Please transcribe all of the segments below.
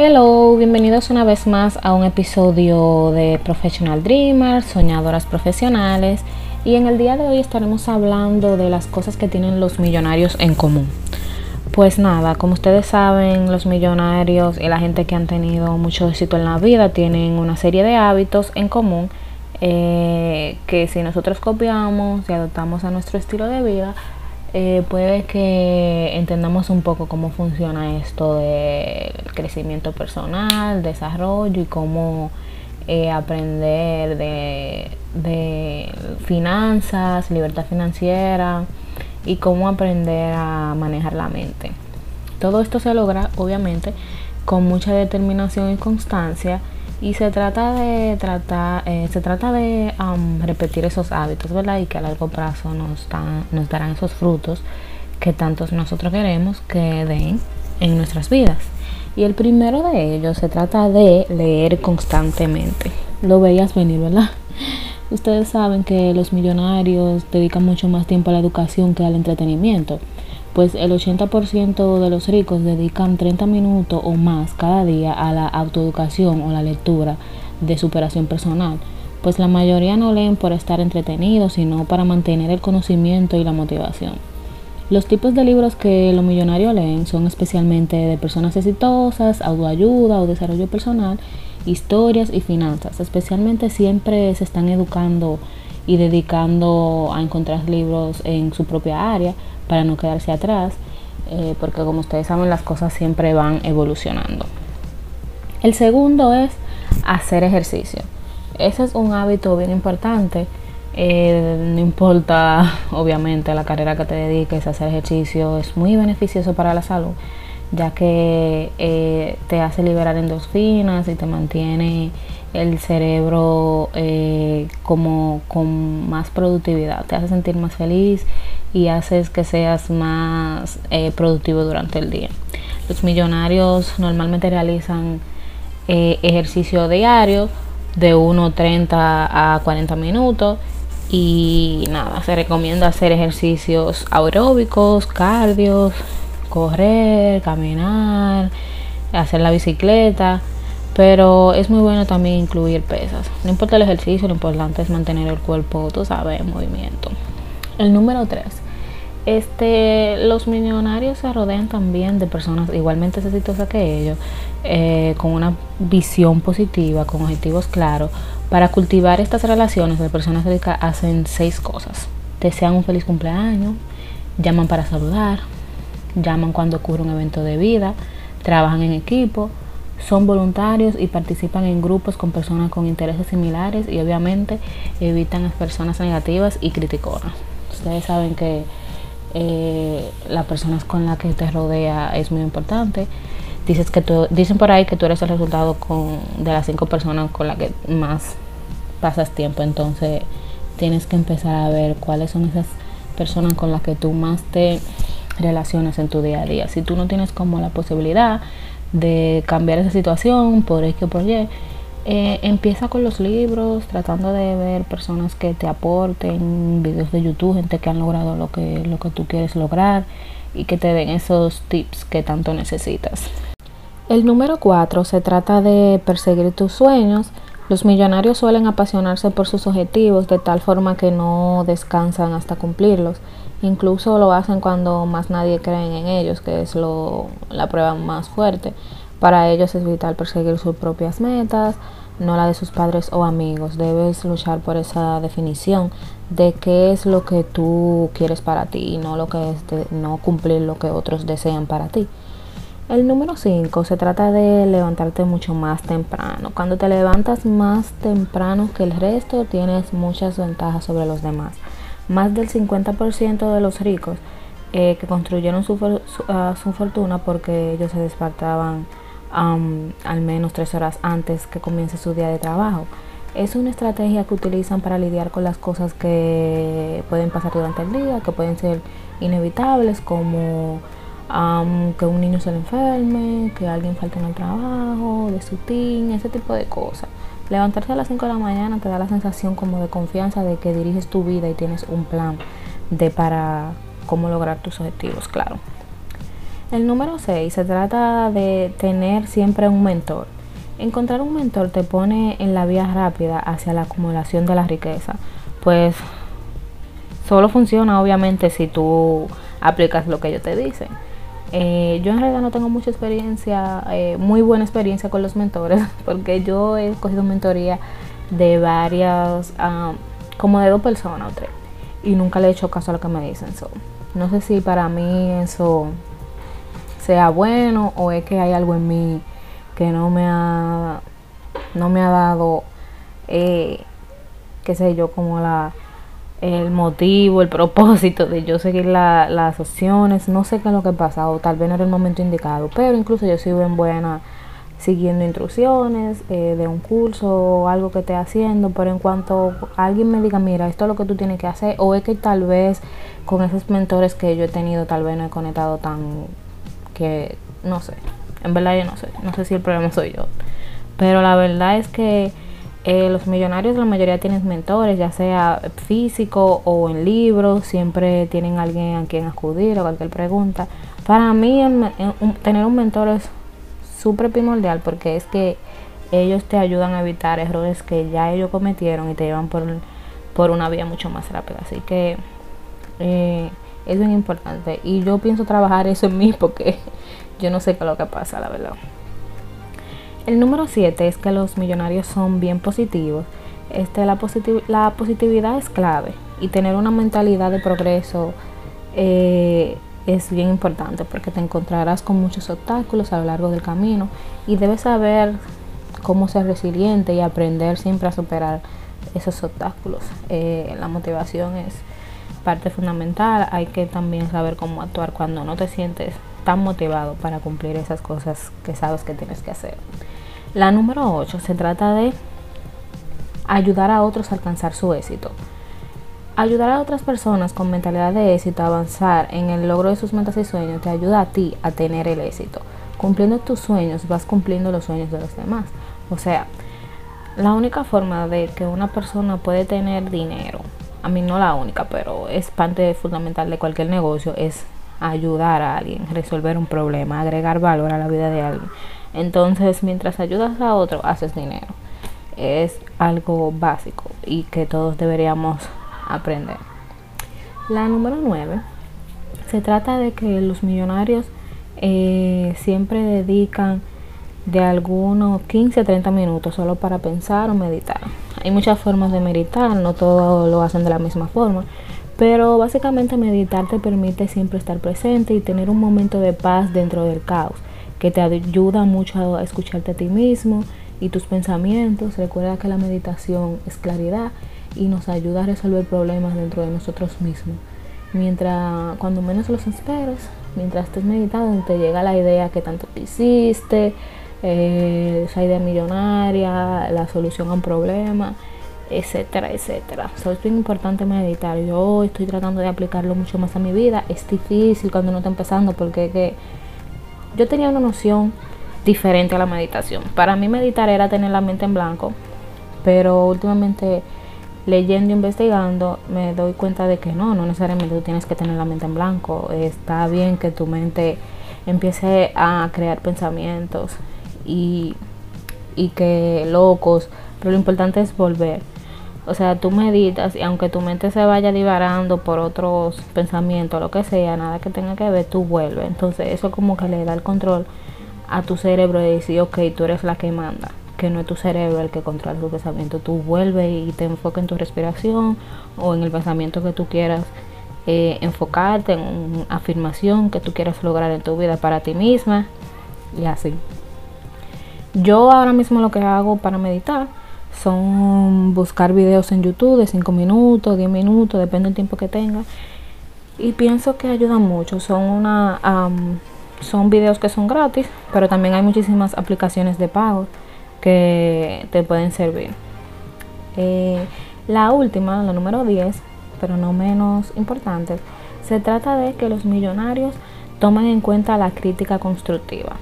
Hello, bienvenidos una vez más a un episodio de Professional Dreamers, Soñadoras Profesionales. Y en el día de hoy estaremos hablando de las cosas que tienen los millonarios en común. Pues nada, como ustedes saben, los millonarios y la gente que han tenido mucho éxito en la vida tienen una serie de hábitos en común eh, que si nosotros copiamos y adoptamos a nuestro estilo de vida, eh, puede que entendamos un poco cómo funciona esto del crecimiento personal, desarrollo y cómo eh, aprender de, de finanzas, libertad financiera y cómo aprender a manejar la mente. Todo esto se logra obviamente con mucha determinación y constancia y se trata de tratar eh, se trata de repetir esos hábitos verdad y que a largo plazo nos nos darán esos frutos que tantos nosotros queremos que den en nuestras vidas. Y el primero de ellos se trata de leer constantemente. Lo veías venir verdad ustedes saben que los millonarios dedican mucho más tiempo a la educación que al entretenimiento pues el 80% de los ricos dedican 30 minutos o más cada día a la autoeducación o la lectura de superación personal, pues la mayoría no leen por estar entretenidos, sino para mantener el conocimiento y la motivación. Los tipos de libros que los millonarios leen son especialmente de personas exitosas, autoayuda o desarrollo personal, historias y finanzas. Especialmente siempre se están educando y dedicando a encontrar libros en su propia área para no quedarse atrás, eh, porque como ustedes saben las cosas siempre van evolucionando. El segundo es hacer ejercicio. Ese es un hábito bien importante. Eh, no importa, obviamente, la carrera que te dediques, hacer ejercicio es muy beneficioso para la salud, ya que eh, te hace liberar endorfinas y te mantiene el cerebro como con más productividad, te hace sentir más feliz y haces que seas más eh, productivo durante el día. Los millonarios normalmente realizan eh, ejercicio diario de 1.30 a 40 minutos y nada, se recomienda hacer ejercicios aeróbicos, cardios, correr, caminar, hacer la bicicleta, pero es muy bueno también incluir pesas. No importa el ejercicio, lo importante es mantener el cuerpo, tú sabes, en movimiento. El número 3. Este, los millonarios se rodean también de personas igualmente exitosas que ellos, eh, con una visión positiva, con objetivos claros. Para cultivar estas relaciones de personas que hacen seis cosas. Desean un feliz cumpleaños, llaman para saludar, llaman cuando ocurre un evento de vida, trabajan en equipo, son voluntarios y participan en grupos con personas con intereses similares y obviamente evitan a las personas negativas y criticonas. Ustedes saben que eh, las personas con las que te rodea es muy importante. Dices que tú, dicen por ahí que tú eres el resultado con, de las cinco personas con las que más pasas tiempo. Entonces tienes que empezar a ver cuáles son esas personas con las que tú más te relacionas en tu día a día. Si tú no tienes como la posibilidad de cambiar esa situación por X o por Y, eh, empieza con los libros, tratando de ver personas que te aporten, videos de YouTube, gente que han logrado lo que, lo que tú quieres lograr y que te den esos tips que tanto necesitas. El número 4 se trata de perseguir tus sueños. Los millonarios suelen apasionarse por sus objetivos de tal forma que no descansan hasta cumplirlos. Incluso lo hacen cuando más nadie cree en ellos, que es lo, la prueba más fuerte. Para ellos es vital perseguir sus propias metas, no la de sus padres o amigos. Debes luchar por esa definición de qué es lo que tú quieres para ti y no lo que es de no cumplir lo que otros desean para ti. El número 5 se trata de levantarte mucho más temprano. Cuando te levantas más temprano que el resto, tienes muchas ventajas sobre los demás. Más del 50% de los ricos eh, que construyeron su, ah, su fortuna porque ellos se despertaban al menos tres horas antes que comience su día de trabajo. Es una estrategia que utilizan para lidiar con las cosas que pueden pasar durante el día, que pueden ser inevitables, como que un niño se le enferme, que alguien falte en el trabajo, de su team, ese tipo de cosas. Levantarse a las 5 de la mañana te da la sensación como de confianza de que diriges tu vida y tienes un plan de para cómo lograr tus objetivos, claro. El número 6 se trata de tener siempre un mentor. Encontrar un mentor te pone en la vía rápida hacia la acumulación de la riqueza, pues solo funciona obviamente si tú aplicas lo que ellos te dicen. Eh, yo en realidad no tengo mucha experiencia, eh, muy buena experiencia con los mentores, porque yo he cogido mentoría de varias, ah, como de dos personas o tres, y nunca le he hecho caso a lo que me dicen. no sé si para mí eso sea bueno o es que hay algo en mí que no me ha, no me ha dado, eh, qué sé yo, como la el motivo, el propósito de yo seguir las opciones, no sé qué es lo que ha pasado, tal vez no era el momento indicado, pero incluso yo soy bien buena siguiendo instrucciones eh, de un curso o algo que esté haciendo, pero en cuanto alguien me diga, mira, esto es lo que tú tienes que hacer, o es que tal vez con esos mentores que yo he tenido, tal vez no he conectado tan que, no sé, en verdad yo no sé, no sé si el problema soy yo, pero la verdad es que eh, los millonarios la mayoría tienen mentores, ya sea físico o en libros, siempre tienen alguien a quien acudir o cualquier pregunta. Para mí tener un mentor es súper primordial porque es que ellos te ayudan a evitar errores que ya ellos cometieron y te llevan por, por una vía mucho más rápida. Así que eh, es bien importante. Y yo pienso trabajar eso en mí porque yo no sé qué es lo que pasa, la verdad. El número 7 es que los millonarios son bien positivos. Este, la, la positividad es clave y tener una mentalidad de progreso eh, es bien importante porque te encontrarás con muchos obstáculos a lo largo del camino y debes saber cómo ser resiliente y aprender siempre a superar esos obstáculos. Eh, la motivación es parte fundamental. Hay que también saber cómo actuar cuando no te sientes tan motivado para cumplir esas cosas que sabes que tienes que hacer. La número 8 se trata de ayudar a otros a alcanzar su éxito. Ayudar a otras personas con mentalidad de éxito a avanzar en el logro de sus metas y sueños te ayuda a ti a tener el éxito. Cumpliendo tus sueños vas cumpliendo los sueños de los demás. O sea, la única forma de que una persona puede tener dinero, a mí no la única, pero es parte fundamental de cualquier negocio, es ayudar a alguien, resolver un problema, agregar valor a la vida de alguien. Entonces, mientras ayudas a otro, haces dinero. Es algo básico y que todos deberíamos aprender. La número 9 se trata de que los millonarios eh, siempre dedican de algunos 15 a 30 minutos solo para pensar o meditar. Hay muchas formas de meditar, no todos lo hacen de la misma forma, pero básicamente meditar te permite siempre estar presente y tener un momento de paz dentro del caos que te ayuda mucho a escucharte a ti mismo y tus pensamientos. Recuerda que la meditación es claridad y nos ayuda a resolver problemas dentro de nosotros mismos. Mientras, cuando menos los esperes, mientras estés meditando, te llega la idea que tanto te hiciste, eh, esa idea millonaria, la solución a un problema, etcétera, etcétera. es bien importante meditar. Yo estoy tratando de aplicarlo mucho más a mi vida. Es difícil cuando uno está empezando porque que yo tenía una noción diferente a la meditación. Para mí meditar era tener la mente en blanco, pero últimamente leyendo e investigando me doy cuenta de que no, no necesariamente tú tienes que tener la mente en blanco. Está bien que tu mente empiece a crear pensamientos y, y que locos, pero lo importante es volver. O sea, tú meditas y aunque tu mente se vaya divarando por otros pensamientos, lo que sea, nada que tenga que ver, tú vuelves. Entonces eso como que le da el control a tu cerebro de decir, ok, tú eres la que manda, que no es tu cerebro el que controla tu pensamiento. Tú vuelves y te enfocas en tu respiración o en el pensamiento que tú quieras eh, enfocarte, en una afirmación que tú quieras lograr en tu vida para ti misma y así. Yo ahora mismo lo que hago para meditar son buscar videos en YouTube de 5 minutos, 10 minutos, depende del tiempo que tenga. Y pienso que ayudan mucho. Son una son videos que son gratis, pero también hay muchísimas aplicaciones de pago que te pueden servir. Eh, la última, la número 10, pero no menos importante, se trata de que los millonarios tomen en cuenta la crítica constructiva.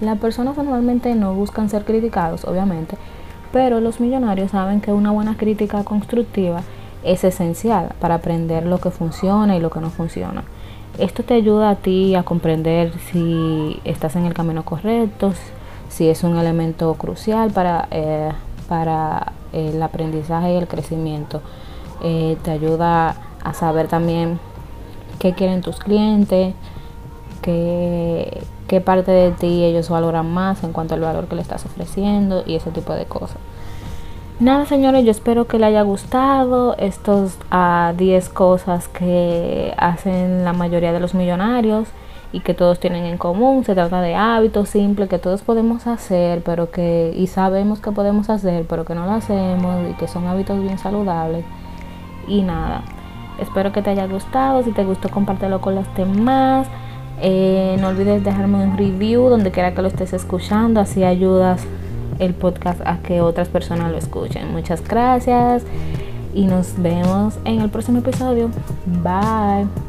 Las personas normalmente no buscan ser criticados, obviamente, pero los millonarios saben que una buena crítica constructiva es esencial para aprender lo que funciona y lo que no funciona. Esto te ayuda a ti a comprender si estás en el camino correcto, si es un elemento crucial para, eh, para el aprendizaje y el crecimiento. Eh, te ayuda a saber también qué quieren tus clientes, qué, qué parte de ti ellos valoran más en cuanto al valor que le estás ofreciendo y ese tipo de cosas. Nada, señores, yo espero que les haya gustado estos a ah, 10 cosas que hacen la mayoría de los millonarios y que todos tienen en común. Se trata de hábitos simples que todos podemos hacer, pero que y sabemos que podemos hacer, pero que no lo hacemos y que son hábitos bien saludables. Y nada, espero que te haya gustado. Si te gustó, compártelo con los demás. Eh, no olvides dejarme un review donde quiera que lo estés escuchando, así ayudas el podcast a que otras personas lo escuchen. Muchas gracias y nos vemos en el próximo episodio. Bye.